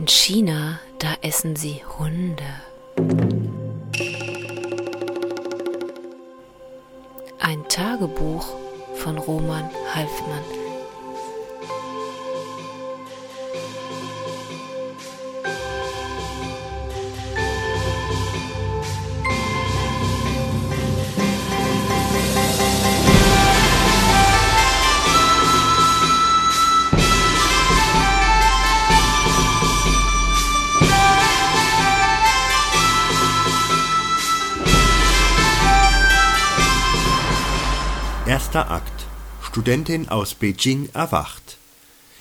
In China, da essen sie Hunde. Ein Tagebuch von Roman Halfmann. Studentin aus Beijing erwacht.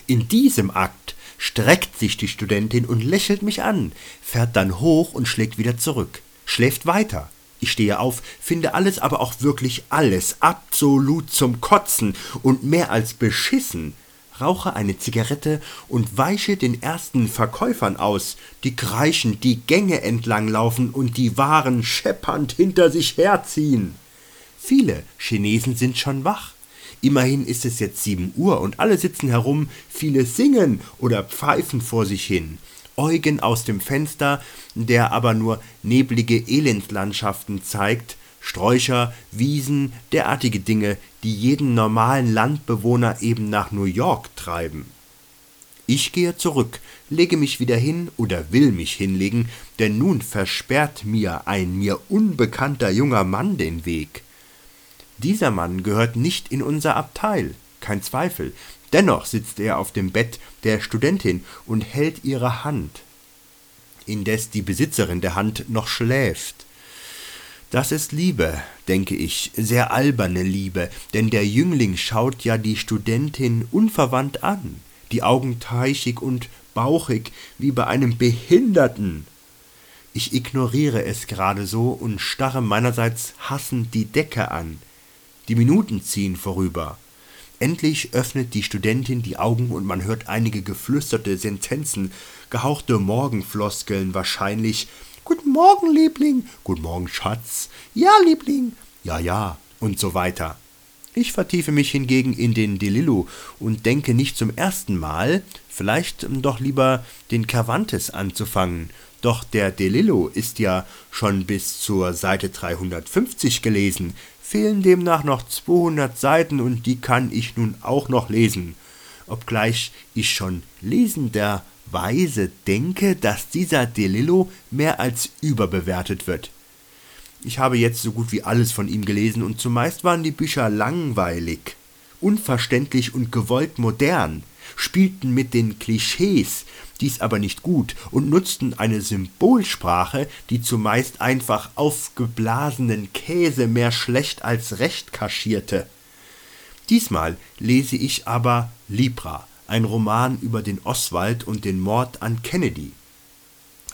In diesem Akt streckt sich die Studentin und lächelt mich an, fährt dann hoch und schlägt wieder zurück, schläft weiter. Ich stehe auf, finde alles, aber auch wirklich alles, absolut zum Kotzen und mehr als beschissen, rauche eine Zigarette und weiche den ersten Verkäufern aus, die kreischend die Gänge entlang laufen und die Waren scheppernd hinter sich herziehen. Viele Chinesen sind schon wach. Immerhin ist es jetzt sieben Uhr und alle sitzen herum, viele singen oder pfeifen vor sich hin. Eugen aus dem Fenster, der aber nur neblige Elendslandschaften zeigt, Sträucher, Wiesen, derartige Dinge, die jeden normalen Landbewohner eben nach New York treiben. Ich gehe zurück, lege mich wieder hin oder will mich hinlegen, denn nun versperrt mir ein mir unbekannter junger Mann den Weg. Dieser Mann gehört nicht in unser Abteil, kein Zweifel. Dennoch sitzt er auf dem Bett der Studentin und hält ihre Hand, indes die Besitzerin der Hand noch schläft. Das ist Liebe, denke ich, sehr alberne Liebe, denn der Jüngling schaut ja die Studentin unverwandt an, die Augen teichig und bauchig wie bei einem Behinderten. Ich ignoriere es gerade so und starre meinerseits hassend die Decke an. Die Minuten ziehen vorüber. Endlich öffnet die Studentin die Augen und man hört einige geflüsterte Sentenzen, gehauchte Morgenfloskeln wahrscheinlich. Guten Morgen, Liebling. Guten Morgen, Schatz. Ja, Liebling. Ja, ja. Und so weiter. Ich vertiefe mich hingegen in den Delillo und denke nicht zum ersten Mal, vielleicht doch lieber den Cervantes anzufangen. Doch der Delillo ist ja schon bis zur Seite 350 gelesen fehlen demnach noch 200 Seiten und die kann ich nun auch noch lesen, obgleich ich schon lesenderweise denke, dass dieser Delillo mehr als überbewertet wird. Ich habe jetzt so gut wie alles von ihm gelesen und zumeist waren die Bücher langweilig, unverständlich und gewollt modern, spielten mit den Klischees, dies aber nicht gut und nutzten eine Symbolsprache, die zumeist einfach aufgeblasenen Käse mehr schlecht als recht kaschierte. Diesmal lese ich aber Libra, ein Roman über den Oswald und den Mord an Kennedy.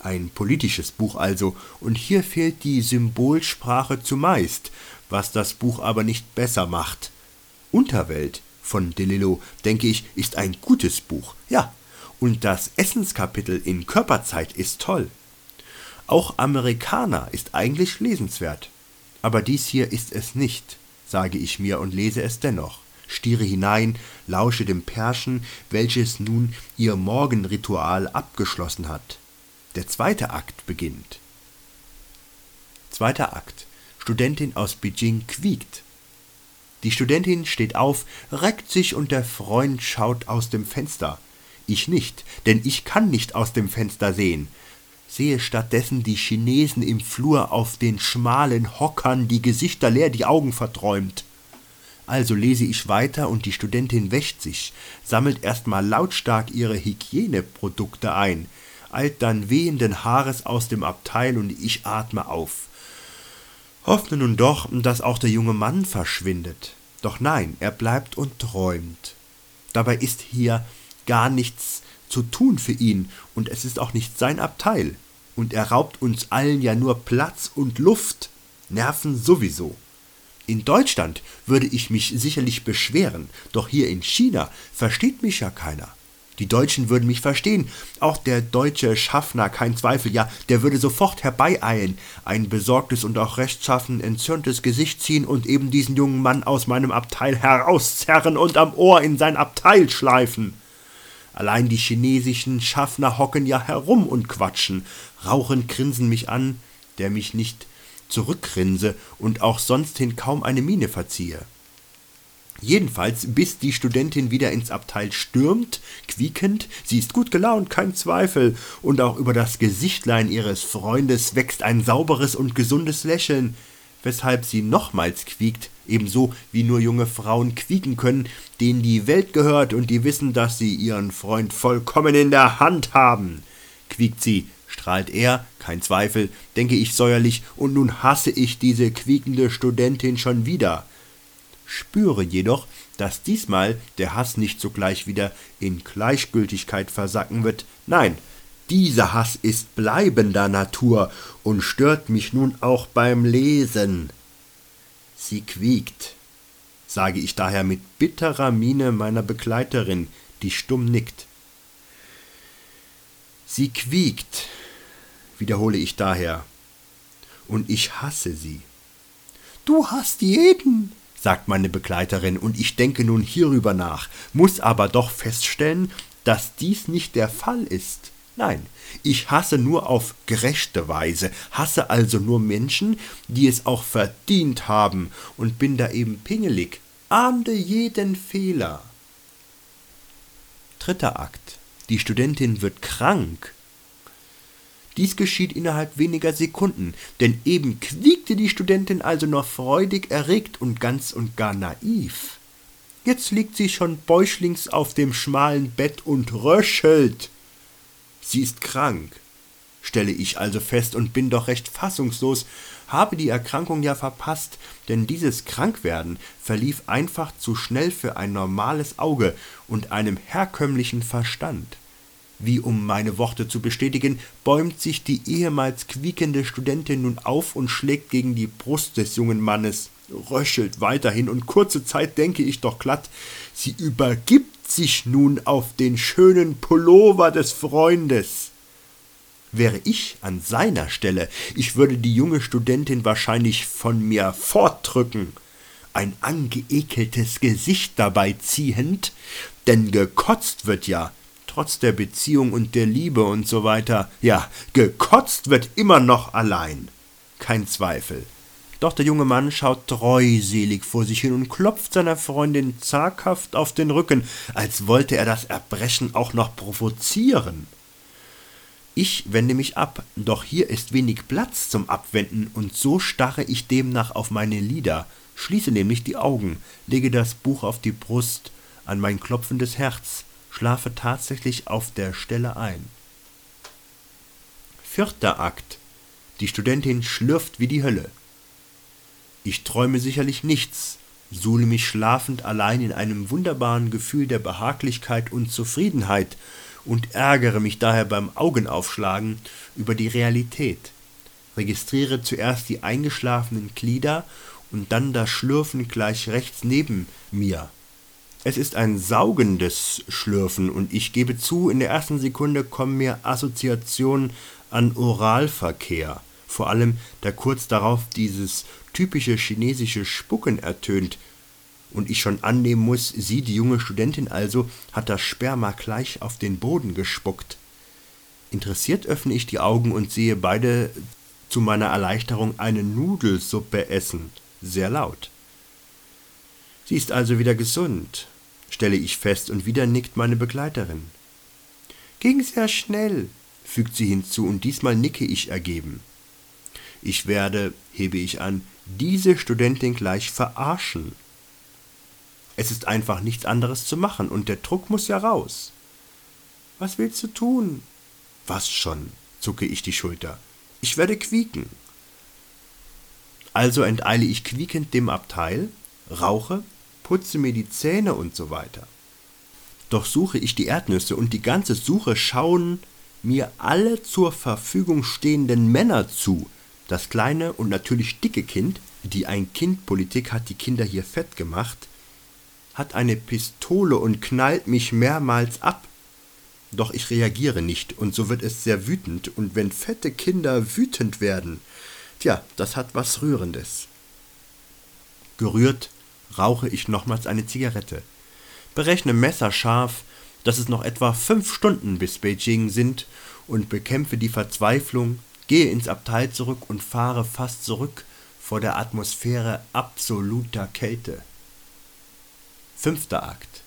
Ein politisches Buch also, und hier fehlt die Symbolsprache zumeist, was das Buch aber nicht besser macht. Unterwelt von Delillo, denke ich, ist ein gutes Buch. Ja, und das Essenskapitel in Körperzeit ist toll. Auch Amerikaner ist eigentlich lesenswert. Aber dies hier ist es nicht, sage ich mir und lese es dennoch, stiere hinein, lausche dem Pärchen, welches nun ihr Morgenritual abgeschlossen hat. Der zweite Akt beginnt. Zweiter Akt. Studentin aus Beijing quiekt. Die Studentin steht auf, reckt sich und der Freund schaut aus dem Fenster. Ich nicht, denn ich kann nicht aus dem Fenster sehen. Sehe stattdessen die Chinesen im Flur auf den schmalen Hockern, die Gesichter leer, die Augen verträumt. Also lese ich weiter und die Studentin wäscht sich, sammelt erstmal lautstark ihre Hygieneprodukte ein, eilt dann wehenden Haares aus dem Abteil und ich atme auf. Hoffne nun doch, dass auch der junge Mann verschwindet. Doch nein, er bleibt und träumt. Dabei ist hier gar nichts zu tun für ihn und es ist auch nicht sein Abteil. Und er raubt uns allen ja nur Platz und Luft. Nerven sowieso. In Deutschland würde ich mich sicherlich beschweren, doch hier in China versteht mich ja keiner. Die Deutschen würden mich verstehen, auch der deutsche Schaffner, kein Zweifel, ja, der würde sofort herbeieilen, ein besorgtes und auch rechtschaffen entzürntes Gesicht ziehen und eben diesen jungen Mann aus meinem Abteil herauszerren und am Ohr in sein Abteil schleifen Allein die chinesischen Schaffner hocken ja herum und quatschen, rauchend grinsen mich an, der mich nicht zurückgrinse und auch sonsthin kaum eine Miene verziehe. Jedenfalls, bis die Studentin wieder ins Abteil stürmt, quiekend, sie ist gut gelaunt, kein Zweifel, und auch über das Gesichtlein ihres Freundes wächst ein sauberes und gesundes Lächeln, weshalb sie nochmals quiekt, ebenso wie nur junge Frauen quieken können, denen die Welt gehört und die wissen, dass sie ihren Freund vollkommen in der Hand haben. Quiekt sie, strahlt er, kein Zweifel, denke ich säuerlich, und nun hasse ich diese quiekende Studentin schon wieder spüre jedoch, dass diesmal der Hass nicht sogleich wieder in Gleichgültigkeit versacken wird. Nein, dieser Hass ist bleibender Natur und stört mich nun auch beim Lesen. Sie quiekt, sage ich daher mit bitterer Miene meiner Begleiterin, die stumm nickt. Sie quiekt, wiederhole ich daher, und ich hasse sie. Du hast jeden, sagt meine Begleiterin, und ich denke nun hierüber nach, muss aber doch feststellen, dass dies nicht der Fall ist. Nein, ich hasse nur auf gerechte Weise, hasse also nur Menschen, die es auch verdient haben, und bin da eben pingelig, ahnde jeden Fehler. Dritter Akt. Die Studentin wird krank dies geschieht innerhalb weniger Sekunden, denn eben quiekte die Studentin also noch freudig erregt und ganz und gar naiv. Jetzt liegt sie schon bäuchlings auf dem schmalen Bett und röchelt. Sie ist krank, stelle ich also fest und bin doch recht fassungslos, habe die Erkrankung ja verpasst, denn dieses Krankwerden verlief einfach zu schnell für ein normales Auge und einem herkömmlichen Verstand. Wie um meine Worte zu bestätigen, bäumt sich die ehemals quiekende Studentin nun auf und schlägt gegen die Brust des jungen Mannes, röchelt weiterhin, und kurze Zeit denke ich doch glatt, sie übergibt sich nun auf den schönen Pullover des Freundes. Wäre ich an seiner Stelle, ich würde die junge Studentin wahrscheinlich von mir fortdrücken, ein angeekeltes Gesicht dabei ziehend, denn gekotzt wird ja, trotz der Beziehung und der Liebe und so weiter, ja, gekotzt wird immer noch allein. Kein Zweifel. Doch der junge Mann schaut treuselig vor sich hin und klopft seiner Freundin zaghaft auf den Rücken, als wollte er das Erbrechen auch noch provozieren. Ich wende mich ab, doch hier ist wenig Platz zum Abwenden, und so starre ich demnach auf meine Lieder, schließe nämlich die Augen, lege das Buch auf die Brust, an mein klopfendes Herz, schlafe tatsächlich auf der Stelle ein. Vierter Akt. Die Studentin schlürft wie die Hölle. Ich träume sicherlich nichts, suhle mich schlafend allein in einem wunderbaren Gefühl der Behaglichkeit und Zufriedenheit und ärgere mich daher beim Augenaufschlagen über die Realität. Registriere zuerst die eingeschlafenen Glieder und dann das Schlürfen gleich rechts neben mir. Es ist ein saugendes Schlürfen und ich gebe zu, in der ersten Sekunde kommen mir Assoziationen an Oralverkehr, vor allem da kurz darauf dieses typische chinesische Spucken ertönt und ich schon annehmen muss, sie, die junge Studentin also, hat das Sperma gleich auf den Boden gespuckt. Interessiert öffne ich die Augen und sehe beide zu meiner Erleichterung eine Nudelsuppe essen, sehr laut. Sie ist also wieder gesund, stelle ich fest, und wieder nickt meine Begleiterin. Ging sehr schnell, fügt sie hinzu, und diesmal nicke ich ergeben. Ich werde, hebe ich an, diese Studentin gleich verarschen. Es ist einfach nichts anderes zu machen, und der Druck muss ja raus. Was willst du tun? Was schon, zucke ich die Schulter. Ich werde quieken. Also enteile ich quiekend dem Abteil, rauche putze mir die Zähne und so weiter. Doch suche ich die Erdnüsse und die ganze Suche schauen mir alle zur Verfügung stehenden Männer zu. Das kleine und natürlich dicke Kind, die Ein-Kind-Politik hat die Kinder hier fett gemacht, hat eine Pistole und knallt mich mehrmals ab. Doch ich reagiere nicht und so wird es sehr wütend und wenn fette Kinder wütend werden, tja, das hat was Rührendes. Gerührt rauche ich nochmals eine Zigarette, berechne messerscharf dass es noch etwa fünf Stunden bis Beijing sind und bekämpfe die Verzweiflung, gehe ins Abteil zurück und fahre fast zurück vor der Atmosphäre absoluter Kälte. Fünfter Akt.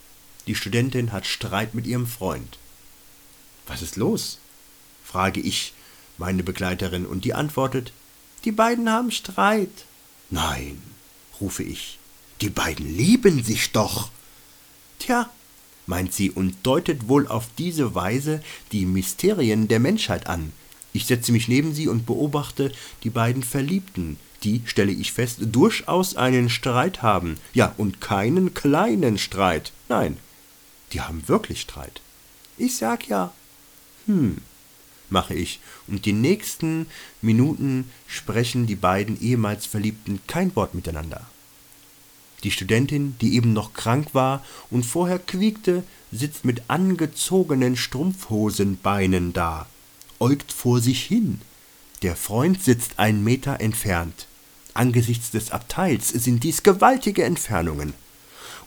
Die Studentin hat Streit mit ihrem Freund. Was ist los? frage ich meine Begleiterin, und die antwortet, die beiden haben Streit. Nein, rufe ich, die beiden lieben sich doch. Tja, meint sie und deutet wohl auf diese Weise die Mysterien der Menschheit an. Ich setze mich neben sie und beobachte die beiden Verliebten, die, stelle ich fest, durchaus einen Streit haben. Ja, und keinen kleinen Streit. Nein, die haben wirklich Streit. Ich sag ja. Hm, mache ich, und die nächsten Minuten sprechen die beiden ehemals Verliebten kein Wort miteinander. Die Studentin, die eben noch krank war und vorher quiekte, sitzt mit angezogenen Strumpfhosenbeinen da, äugt vor sich hin. Der Freund sitzt einen Meter entfernt. Angesichts des Abteils sind dies gewaltige Entfernungen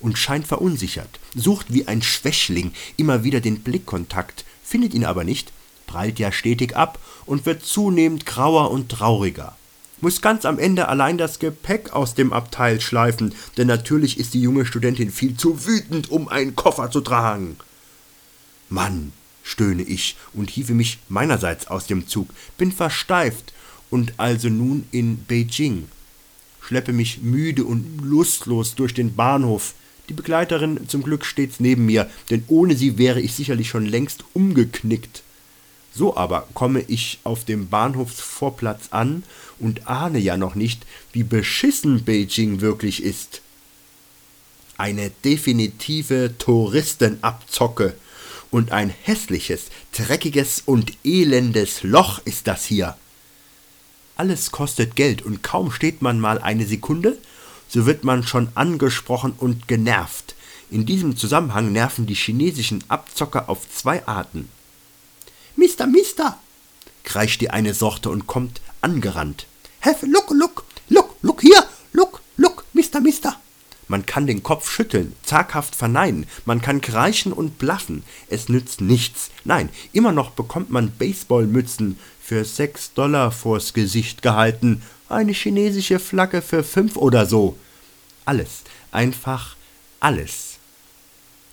und scheint verunsichert, sucht wie ein Schwächling immer wieder den Blickkontakt, findet ihn aber nicht, prallt ja stetig ab und wird zunehmend grauer und trauriger. Muss ganz am Ende allein das Gepäck aus dem Abteil schleifen, denn natürlich ist die junge Studentin viel zu wütend, um einen Koffer zu tragen. Mann, stöhne ich und hiefe mich meinerseits aus dem Zug, bin versteift und also nun in Beijing. Schleppe mich müde und lustlos durch den Bahnhof. Die Begleiterin zum Glück stets neben mir, denn ohne sie wäre ich sicherlich schon längst umgeknickt. So aber komme ich auf dem Bahnhofsvorplatz an und ahne ja noch nicht, wie beschissen Beijing wirklich ist. Eine definitive Touristenabzocke und ein hässliches, dreckiges und elendes Loch ist das hier. Alles kostet Geld und kaum steht man mal eine Sekunde, so wird man schon angesprochen und genervt. In diesem Zusammenhang nerven die chinesischen Abzocker auf zwei Arten. Mister, Mister, kreischt die eine Sorte und kommt angerannt. Have look, look, look, look hier, look, look, Mister, Mister. Man kann den Kopf schütteln, zaghaft verneinen, man kann kreischen und blaffen. Es nützt nichts. Nein, immer noch bekommt man Baseballmützen für sechs Dollar vors Gesicht gehalten, eine chinesische Flagge für fünf oder so. Alles, einfach alles.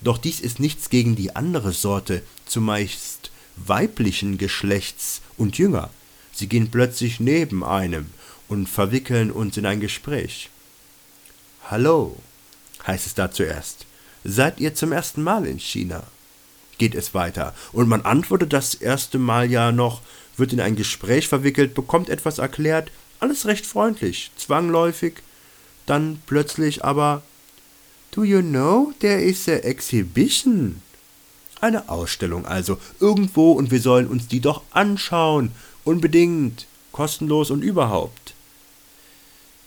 Doch dies ist nichts gegen die andere Sorte, zumeist weiblichen Geschlechts und jünger. Sie gehen plötzlich neben einem und verwickeln uns in ein Gespräch. Hallo, heißt es da zuerst. Seid ihr zum ersten Mal in China? Geht es weiter. Und man antwortet das erste Mal ja noch, wird in ein Gespräch verwickelt, bekommt etwas erklärt, alles recht freundlich, zwangläufig, dann plötzlich aber Do you know there is a exhibition? Eine Ausstellung also, irgendwo und wir sollen uns die doch anschauen. Unbedingt, kostenlos und überhaupt.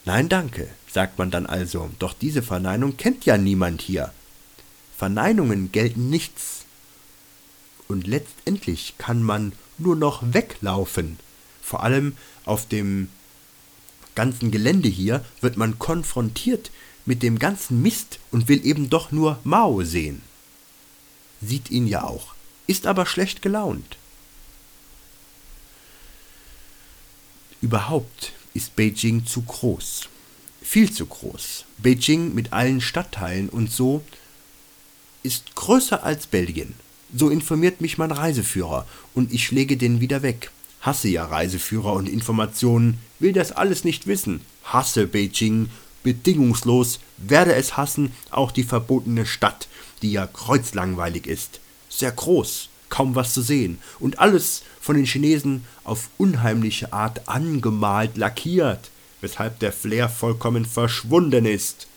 Nein, danke, sagt man dann also, doch diese Verneinung kennt ja niemand hier. Verneinungen gelten nichts. Und letztendlich kann man nur noch weglaufen. Vor allem auf dem ganzen Gelände hier wird man konfrontiert mit dem ganzen Mist und will eben doch nur Mao sehen sieht ihn ja auch, ist aber schlecht gelaunt. Überhaupt ist Beijing zu groß. Viel zu groß. Beijing mit allen Stadtteilen und so ist größer als Belgien. So informiert mich mein Reiseführer und ich schläge den wieder weg. Hasse ja Reiseführer und Informationen, will das alles nicht wissen. Hasse Beijing bedingungslos, werde es hassen, auch die verbotene Stadt, die ja kreuzlangweilig ist. Sehr groß, kaum was zu sehen und alles von den Chinesen auf unheimliche Art angemalt, lackiert, weshalb der Flair vollkommen verschwunden ist.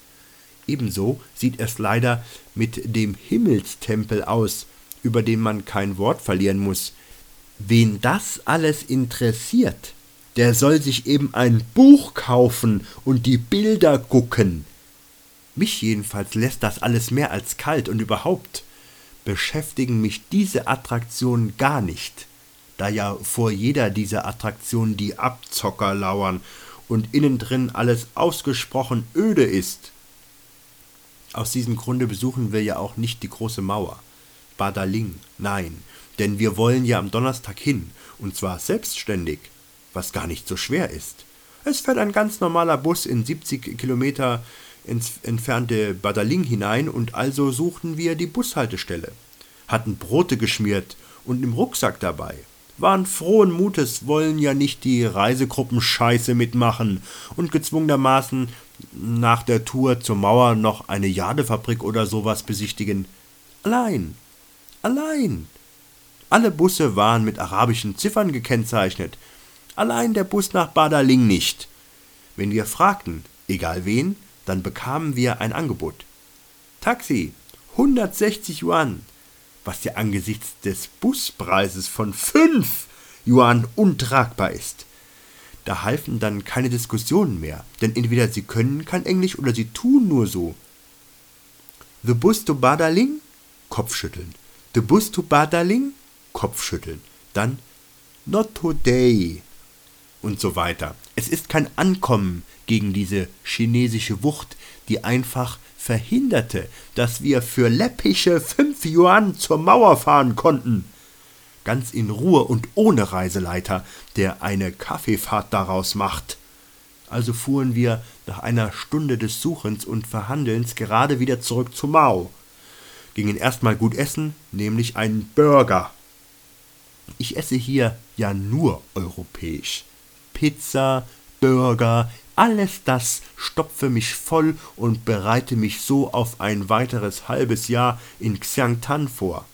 Ebenso sieht es leider mit dem Himmelstempel aus, über den man kein Wort verlieren muss. Wen das alles interessiert, der soll sich eben ein Buch kaufen und die Bilder gucken. Mich jedenfalls lässt das alles mehr als kalt und überhaupt beschäftigen mich diese Attraktionen gar nicht, da ja vor jeder dieser Attraktionen die Abzocker lauern und innen drin alles ausgesprochen öde ist. Aus diesem Grunde besuchen wir ja auch nicht die große Mauer. Badaling, nein, denn wir wollen ja am Donnerstag hin, und zwar selbstständig, was gar nicht so schwer ist. Es fährt ein ganz normaler Bus in 70 Kilometer ins entfernte Badaling hinein und also suchten wir die Bushaltestelle, hatten Brote geschmiert und im Rucksack dabei, waren frohen Mutes, wollen ja nicht die Reisegruppen Scheiße mitmachen und gezwungenermaßen nach der Tour zur Mauer noch eine Jadefabrik oder sowas besichtigen. Allein. Allein. Alle Busse waren mit arabischen Ziffern gekennzeichnet. Allein der Bus nach Badaling nicht. Wenn wir fragten, egal wen, dann bekamen wir ein Angebot. Taxi, 160 Yuan, was ja angesichts des Buspreises von 5 Yuan untragbar ist. Da halfen dann keine Diskussionen mehr, denn entweder sie können kein Englisch oder sie tun nur so. The bus to Badaling? Kopfschütteln. The bus to Badaling? Kopfschütteln. Dann Not today. Und so weiter. Es ist kein Ankommen gegen diese chinesische Wucht, die einfach verhinderte, dass wir für läppische fünf Yuan zur Mauer fahren konnten. Ganz in Ruhe und ohne Reiseleiter, der eine Kaffeefahrt daraus macht. Also fuhren wir nach einer Stunde des Suchens und Verhandelns gerade wieder zurück zu Mao. Gingen erstmal gut essen, nämlich einen Burger. Ich esse hier ja nur europäisch. Pizza, Burger, alles das stopfe mich voll und bereite mich so auf ein weiteres halbes Jahr in Xiangtan vor.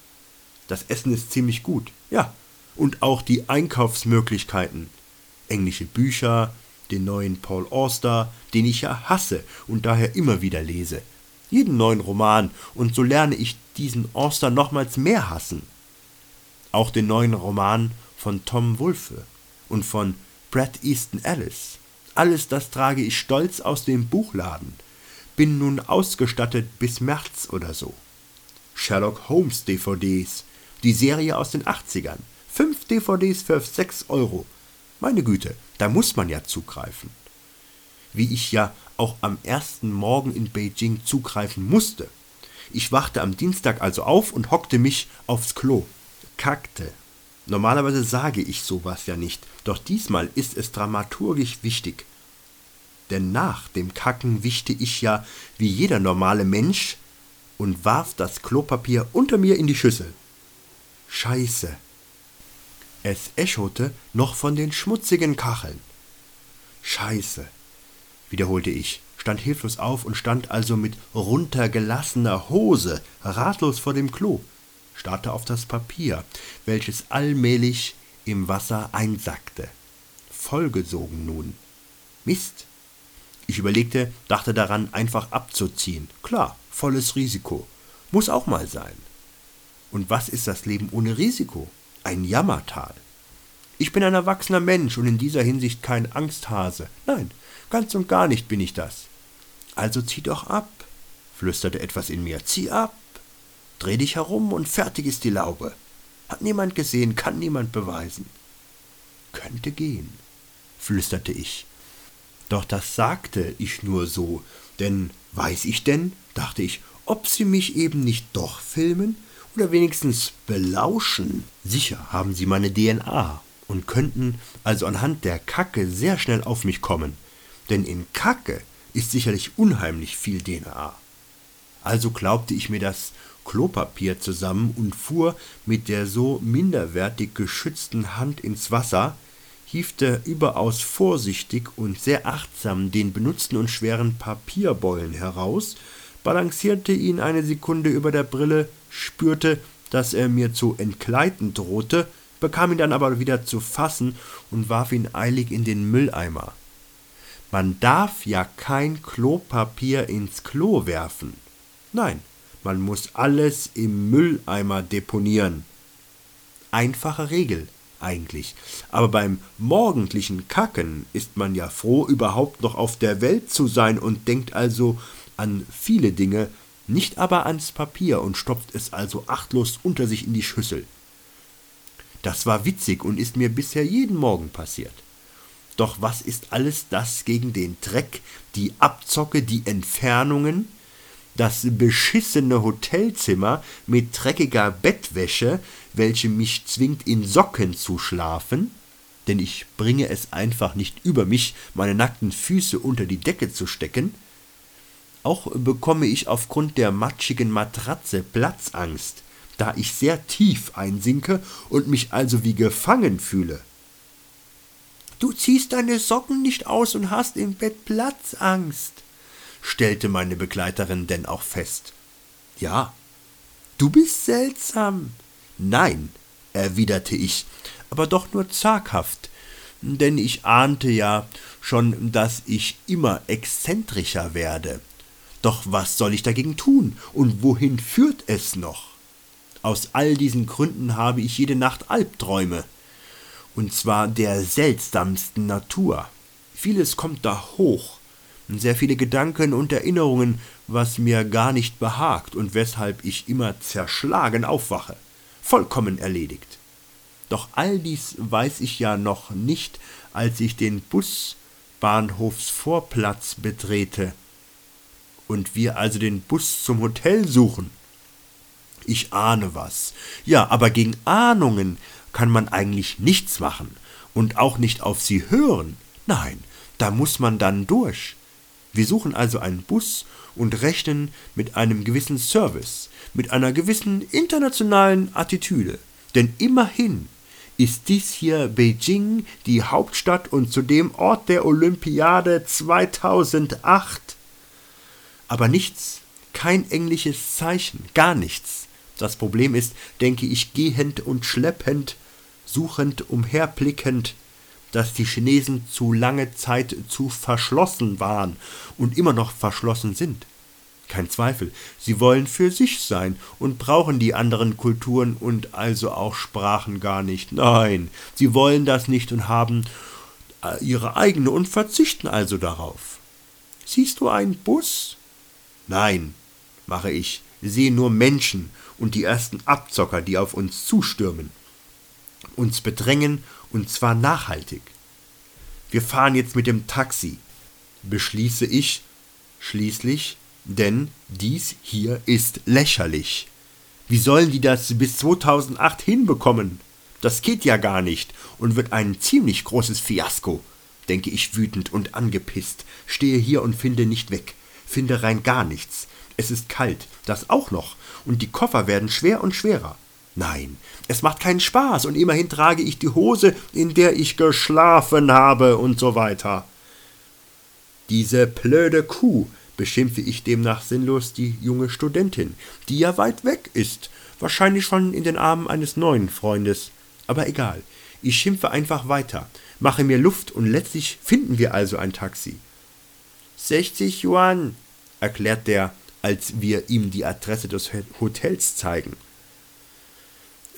Das Essen ist ziemlich gut, ja, und auch die Einkaufsmöglichkeiten. Englische Bücher, den neuen Paul Auster, den ich ja hasse und daher immer wieder lese. Jeden neuen Roman, und so lerne ich diesen Auster nochmals mehr hassen. Auch den neuen Roman von Tom Wulfe und von Brad Easton Ellis. Alles das trage ich stolz aus dem Buchladen. Bin nun ausgestattet bis März oder so. Sherlock Holmes DVDs. Die Serie aus den 80ern. Fünf DVDs für 6 Euro. Meine Güte, da muss man ja zugreifen. Wie ich ja auch am ersten Morgen in Beijing zugreifen musste. Ich wachte am Dienstag also auf und hockte mich aufs Klo. Kackte. Normalerweise sage ich sowas ja nicht, doch diesmal ist es dramaturgisch wichtig. Denn nach dem Kacken wischte ich ja wie jeder normale Mensch und warf das Klopapier unter mir in die Schüssel. Scheiße. Es echote noch von den schmutzigen Kacheln. Scheiße, wiederholte ich, stand hilflos auf und stand also mit runtergelassener Hose ratlos vor dem Klo starrte auf das Papier, welches allmählich im Wasser einsackte. Vollgesogen nun. Mist. Ich überlegte, dachte daran, einfach abzuziehen. Klar, volles Risiko. Muss auch mal sein. Und was ist das Leben ohne Risiko? Ein Jammertal. Ich bin ein erwachsener Mensch und in dieser Hinsicht kein Angsthase. Nein, ganz und gar nicht bin ich das. Also zieh doch ab, flüsterte etwas in mir. Zieh ab. Dreh dich herum und fertig ist die Laube. Hat niemand gesehen, kann niemand beweisen. Könnte gehen, flüsterte ich. Doch das sagte ich nur so, denn weiß ich denn, dachte ich, ob sie mich eben nicht doch filmen oder wenigstens belauschen. Sicher haben sie meine DNA und könnten also anhand der Kacke sehr schnell auf mich kommen, denn in Kacke ist sicherlich unheimlich viel DNA. Also glaubte ich mir das Klopapier zusammen und fuhr mit der so minderwertig geschützten Hand ins Wasser, hiefte überaus vorsichtig und sehr achtsam den benutzten und schweren Papierbeulen heraus, balancierte ihn eine Sekunde über der Brille, spürte, dass er mir zu entgleiten drohte, bekam ihn dann aber wieder zu fassen und warf ihn eilig in den Mülleimer. Man darf ja kein Klopapier ins Klo werfen. Nein, man muss alles im Mülleimer deponieren. Einfache Regel eigentlich. Aber beim morgendlichen Kacken ist man ja froh, überhaupt noch auf der Welt zu sein und denkt also an viele Dinge, nicht aber ans Papier und stopft es also achtlos unter sich in die Schüssel. Das war witzig und ist mir bisher jeden Morgen passiert. Doch was ist alles das gegen den Dreck, die Abzocke, die Entfernungen, das beschissene Hotelzimmer mit dreckiger Bettwäsche, welche mich zwingt, in Socken zu schlafen, denn ich bringe es einfach nicht über mich, meine nackten Füße unter die Decke zu stecken, auch bekomme ich aufgrund der matschigen Matratze Platzangst, da ich sehr tief einsinke und mich also wie gefangen fühle. Du ziehst deine Socken nicht aus und hast im Bett Platzangst, stellte meine Begleiterin denn auch fest. Ja. Du bist seltsam. Nein, erwiderte ich, aber doch nur zaghaft, denn ich ahnte ja schon, dass ich immer exzentrischer werde. Doch was soll ich dagegen tun, und wohin führt es noch? Aus all diesen Gründen habe ich jede Nacht Albträume, und zwar der seltsamsten Natur. Vieles kommt da hoch, sehr viele Gedanken und Erinnerungen, was mir gar nicht behagt und weshalb ich immer zerschlagen aufwache, vollkommen erledigt. Doch all dies weiß ich ja noch nicht, als ich den Busbahnhofsvorplatz betrete und wir also den Bus zum Hotel suchen. Ich ahne was. Ja, aber gegen Ahnungen kann man eigentlich nichts machen und auch nicht auf sie hören. Nein, da muss man dann durch. Wir suchen also einen Bus und rechnen mit einem gewissen Service, mit einer gewissen internationalen Attitüde. Denn immerhin ist dies hier Beijing, die Hauptstadt und zudem Ort der Olympiade 2008. Aber nichts, kein englisches Zeichen, gar nichts. Das Problem ist, denke ich, gehend und schleppend, suchend, umherblickend, dass die Chinesen zu lange Zeit zu verschlossen waren und immer noch verschlossen sind. Kein Zweifel, sie wollen für sich sein und brauchen die anderen Kulturen und also auch Sprachen gar nicht. Nein, sie wollen das nicht und haben äh, ihre eigene und verzichten also darauf. Siehst du einen Bus? Nein, mache ich, sehe nur Menschen und die ersten Abzocker, die auf uns zustürmen, uns bedrängen und zwar nachhaltig. Wir fahren jetzt mit dem Taxi, beschließe ich schließlich denn dies hier ist lächerlich. Wie sollen die das bis 2008 hinbekommen? Das geht ja gar nicht und wird ein ziemlich großes Fiasko, denke ich wütend und angepisst, stehe hier und finde nicht weg, finde rein gar nichts. Es ist kalt, das auch noch, und die Koffer werden schwer und schwerer. Nein, es macht keinen Spaß, und immerhin trage ich die Hose, in der ich geschlafen habe, und so weiter. Diese blöde Kuh beschimpfe ich demnach sinnlos die junge Studentin, die ja weit weg ist, wahrscheinlich schon in den Armen eines neuen Freundes. Aber egal, ich schimpfe einfach weiter, mache mir Luft und letztlich finden wir also ein Taxi. 60 Yuan, erklärt der, als wir ihm die Adresse des Hotels zeigen.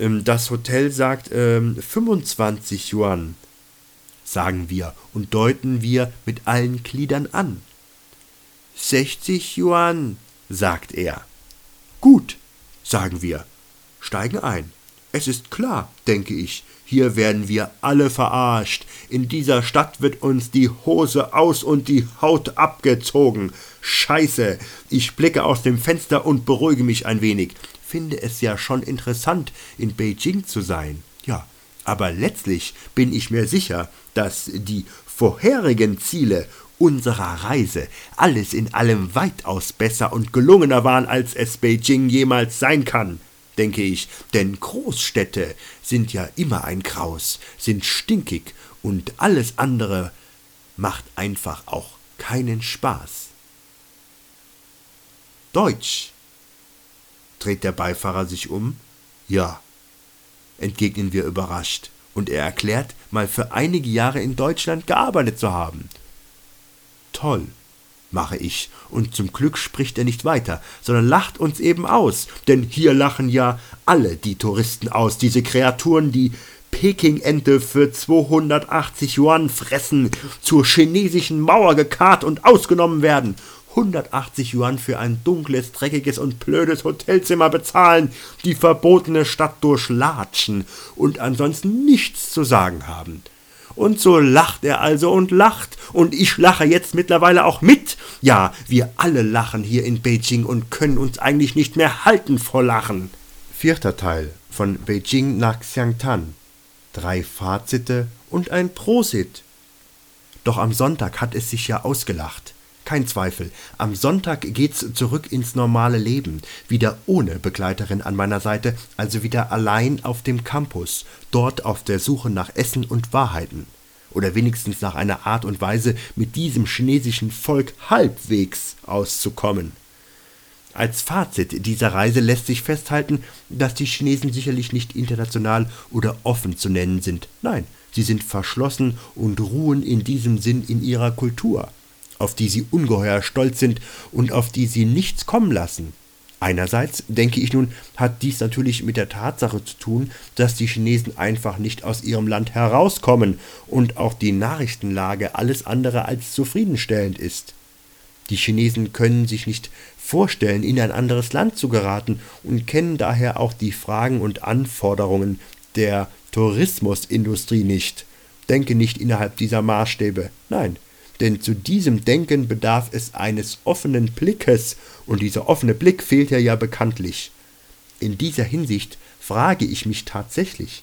Ähm, das Hotel sagt ähm, 25 Yuan, sagen wir und deuten wir mit allen Gliedern an. 60 Yuan, sagt er. Gut, sagen wir, steigen ein. Es ist klar, denke ich, hier werden wir alle verarscht. In dieser Stadt wird uns die Hose aus und die Haut abgezogen. Scheiße. Ich blicke aus dem Fenster und beruhige mich ein wenig. Finde es ja schon interessant, in Beijing zu sein. Ja, aber letztlich bin ich mir sicher, dass die vorherigen Ziele unserer Reise alles in allem weitaus besser und gelungener waren, als es Beijing jemals sein kann, denke ich, denn Großstädte sind ja immer ein Graus, sind stinkig und alles andere macht einfach auch keinen Spaß. Deutsch. Dreht der Beifahrer sich um? Ja, entgegnen wir überrascht, und er erklärt, mal für einige Jahre in Deutschland gearbeitet zu haben. Toll, mache ich, und zum Glück spricht er nicht weiter, sondern lacht uns eben aus, denn hier lachen ja alle die Touristen aus, diese Kreaturen, die Peking-Ente für 280 Yuan fressen, zur chinesischen Mauer gekarrt und ausgenommen werden, 180 Yuan für ein dunkles, dreckiges und blödes Hotelzimmer bezahlen, die verbotene Stadt durchlatschen und ansonsten nichts zu sagen haben Und so lacht er also und lacht, und ich lache jetzt mittlerweile auch mit. Ja, wir alle lachen hier in Beijing und können uns eigentlich nicht mehr halten vor Lachen. Vierter Teil von Beijing nach Xiangtan. Drei Fazite und ein Prosit. Doch am Sonntag hat es sich ja ausgelacht. Kein Zweifel, am Sonntag geht's zurück ins normale Leben, wieder ohne Begleiterin an meiner Seite, also wieder allein auf dem Campus, dort auf der Suche nach Essen und Wahrheiten. Oder wenigstens nach einer Art und Weise, mit diesem chinesischen Volk halbwegs auszukommen. Als Fazit dieser Reise lässt sich festhalten, dass die Chinesen sicherlich nicht international oder offen zu nennen sind. Nein, sie sind verschlossen und ruhen in diesem Sinn in ihrer Kultur auf die sie ungeheuer stolz sind und auf die sie nichts kommen lassen. Einerseits, denke ich nun, hat dies natürlich mit der Tatsache zu tun, dass die Chinesen einfach nicht aus ihrem Land herauskommen und auch die Nachrichtenlage alles andere als zufriedenstellend ist. Die Chinesen können sich nicht vorstellen, in ein anderes Land zu geraten und kennen daher auch die Fragen und Anforderungen der Tourismusindustrie nicht. Denke nicht innerhalb dieser Maßstäbe. Nein, denn zu diesem Denken bedarf es eines offenen Blickes, und dieser offene Blick fehlt ja ja bekanntlich. In dieser Hinsicht frage ich mich tatsächlich,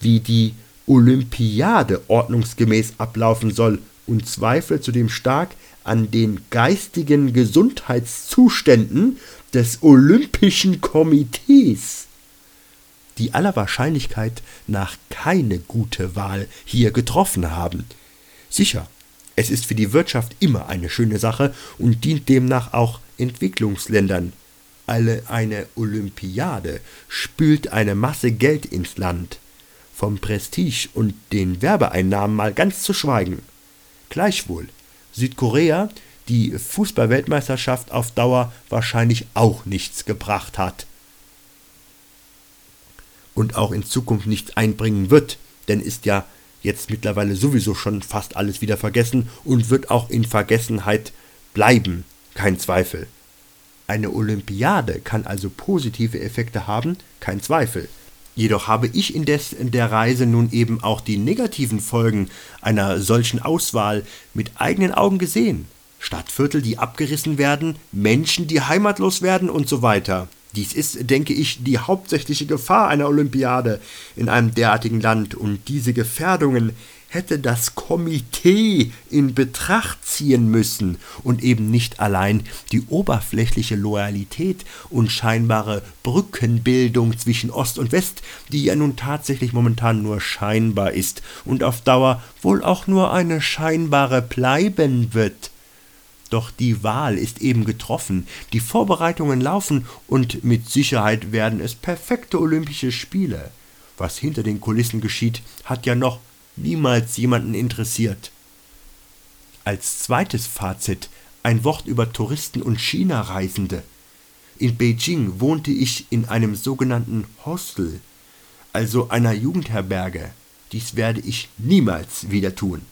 wie die Olympiade ordnungsgemäß ablaufen soll und zweifle zudem stark an den geistigen Gesundheitszuständen des Olympischen Komitees, die aller Wahrscheinlichkeit nach keine gute Wahl hier getroffen haben. Sicher, es ist für die Wirtschaft immer eine schöne Sache und dient demnach auch Entwicklungsländern. Alle eine Olympiade spült eine Masse Geld ins Land. Vom Prestige und den Werbeeinnahmen mal ganz zu schweigen. Gleichwohl, Südkorea die Fußballweltmeisterschaft auf Dauer wahrscheinlich auch nichts gebracht hat. Und auch in Zukunft nichts einbringen wird, denn ist ja jetzt mittlerweile sowieso schon fast alles wieder vergessen und wird auch in Vergessenheit bleiben, kein Zweifel. Eine Olympiade kann also positive Effekte haben, kein Zweifel. Jedoch habe ich indes in der Reise nun eben auch die negativen Folgen einer solchen Auswahl mit eigenen Augen gesehen. Stadtviertel, die abgerissen werden, Menschen, die heimatlos werden und so weiter. Dies ist, denke ich, die hauptsächliche Gefahr einer Olympiade in einem derartigen Land, und diese Gefährdungen hätte das Komitee in Betracht ziehen müssen und eben nicht allein die oberflächliche Loyalität und scheinbare Brückenbildung zwischen Ost und West, die ja nun tatsächlich momentan nur scheinbar ist und auf Dauer wohl auch nur eine scheinbare bleiben wird. Doch die Wahl ist eben getroffen, die Vorbereitungen laufen und mit Sicherheit werden es perfekte Olympische Spiele. Was hinter den Kulissen geschieht, hat ja noch niemals jemanden interessiert. Als zweites Fazit ein Wort über Touristen und China-Reisende. In Beijing wohnte ich in einem sogenannten Hostel, also einer Jugendherberge. Dies werde ich niemals wieder tun.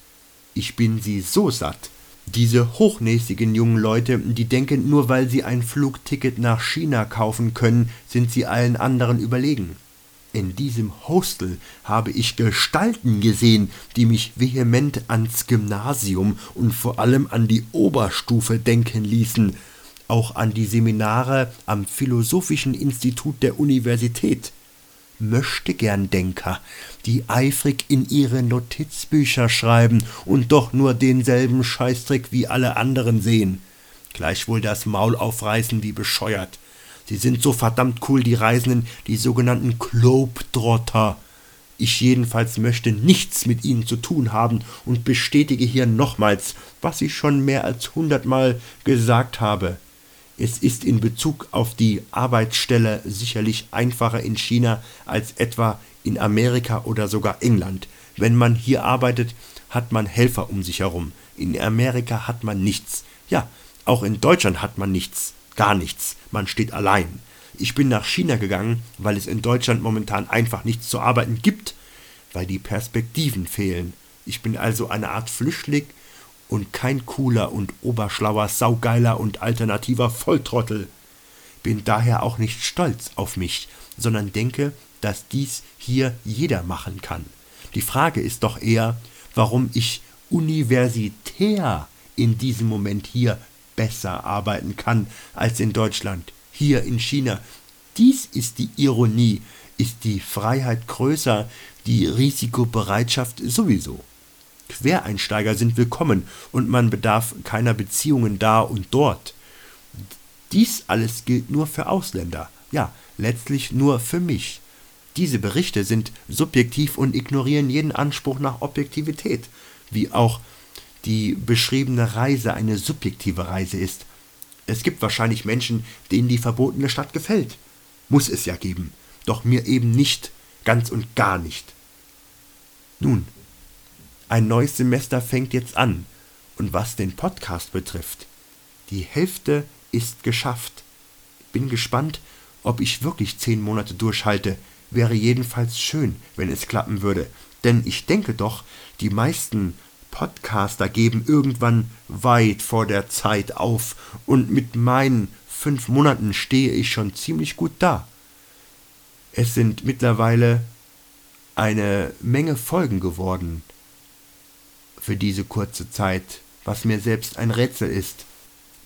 Ich bin sie so satt, diese hochnäsigen jungen Leute, die denken, nur weil sie ein Flugticket nach China kaufen können, sind sie allen anderen überlegen. In diesem Hostel habe ich Gestalten gesehen, die mich vehement ans Gymnasium und vor allem an die Oberstufe denken ließen, auch an die Seminare am Philosophischen Institut der Universität. Möchtegern-Denker, die eifrig in ihre Notizbücher schreiben und doch nur denselben Scheißtrick wie alle anderen sehen. Gleichwohl das Maul aufreißen wie bescheuert. Sie sind so verdammt cool, die Reisenden, die sogenannten Globetrotter. Ich jedenfalls möchte nichts mit ihnen zu tun haben und bestätige hier nochmals, was ich schon mehr als hundertmal gesagt habe. Es ist in Bezug auf die Arbeitsstelle sicherlich einfacher in China als etwa in Amerika oder sogar England. Wenn man hier arbeitet, hat man Helfer um sich herum. In Amerika hat man nichts. Ja, auch in Deutschland hat man nichts. Gar nichts. Man steht allein. Ich bin nach China gegangen, weil es in Deutschland momentan einfach nichts zu arbeiten gibt, weil die Perspektiven fehlen. Ich bin also eine Art Flüchtling und kein cooler und oberschlauer, saugeiler und alternativer Volltrottel. Bin daher auch nicht stolz auf mich, sondern denke, dass dies hier jeder machen kann. Die Frage ist doch eher, warum ich universitär in diesem Moment hier besser arbeiten kann als in Deutschland, hier in China. Dies ist die Ironie, ist die Freiheit größer, die Risikobereitschaft sowieso. Quereinsteiger sind willkommen und man bedarf keiner Beziehungen da und dort. Dies alles gilt nur für Ausländer, ja, letztlich nur für mich. Diese Berichte sind subjektiv und ignorieren jeden Anspruch nach Objektivität, wie auch die beschriebene Reise eine subjektive Reise ist. Es gibt wahrscheinlich Menschen, denen die verbotene Stadt gefällt. Muss es ja geben, doch mir eben nicht, ganz und gar nicht. Nun, ein neues Semester fängt jetzt an, und was den Podcast betrifft, die Hälfte ist geschafft. Bin gespannt, ob ich wirklich zehn Monate durchhalte, wäre jedenfalls schön, wenn es klappen würde, denn ich denke doch, die meisten Podcaster geben irgendwann weit vor der Zeit auf. Und mit meinen fünf Monaten stehe ich schon ziemlich gut da. Es sind mittlerweile eine Menge Folgen geworden für diese kurze Zeit, was mir selbst ein Rätsel ist.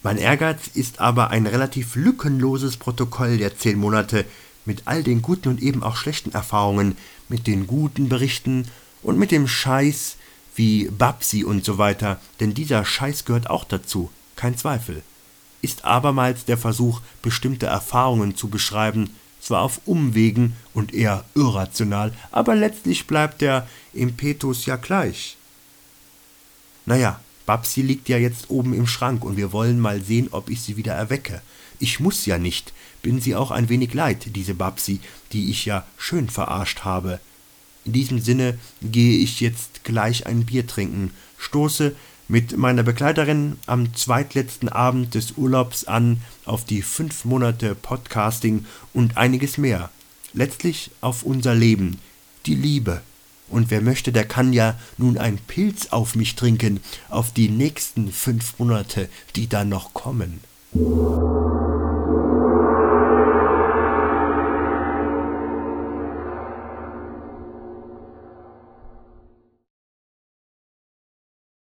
Mein Ehrgeiz ist aber ein relativ lückenloses Protokoll der zehn Monate mit all den guten und eben auch schlechten Erfahrungen, mit den guten Berichten und mit dem Scheiß, wie Babsi und so weiter, denn dieser Scheiß gehört auch dazu, kein Zweifel. Ist abermals der Versuch, bestimmte Erfahrungen zu beschreiben, zwar auf Umwegen und eher irrational, aber letztlich bleibt der Impetus ja gleich. Naja, Babsi liegt ja jetzt oben im Schrank und wir wollen mal sehen, ob ich sie wieder erwecke. Ich muss ja nicht, bin sie auch ein wenig leid, diese Babsi, die ich ja schön verarscht habe. In diesem Sinne gehe ich jetzt gleich ein Bier trinken, stoße mit meiner Begleiterin am zweitletzten Abend des Urlaubs an auf die fünf Monate Podcasting und einiges mehr. Letztlich auf unser Leben, die Liebe. Und wer möchte, der kann ja nun ein Pilz auf mich trinken, auf die nächsten fünf Monate, die da noch kommen.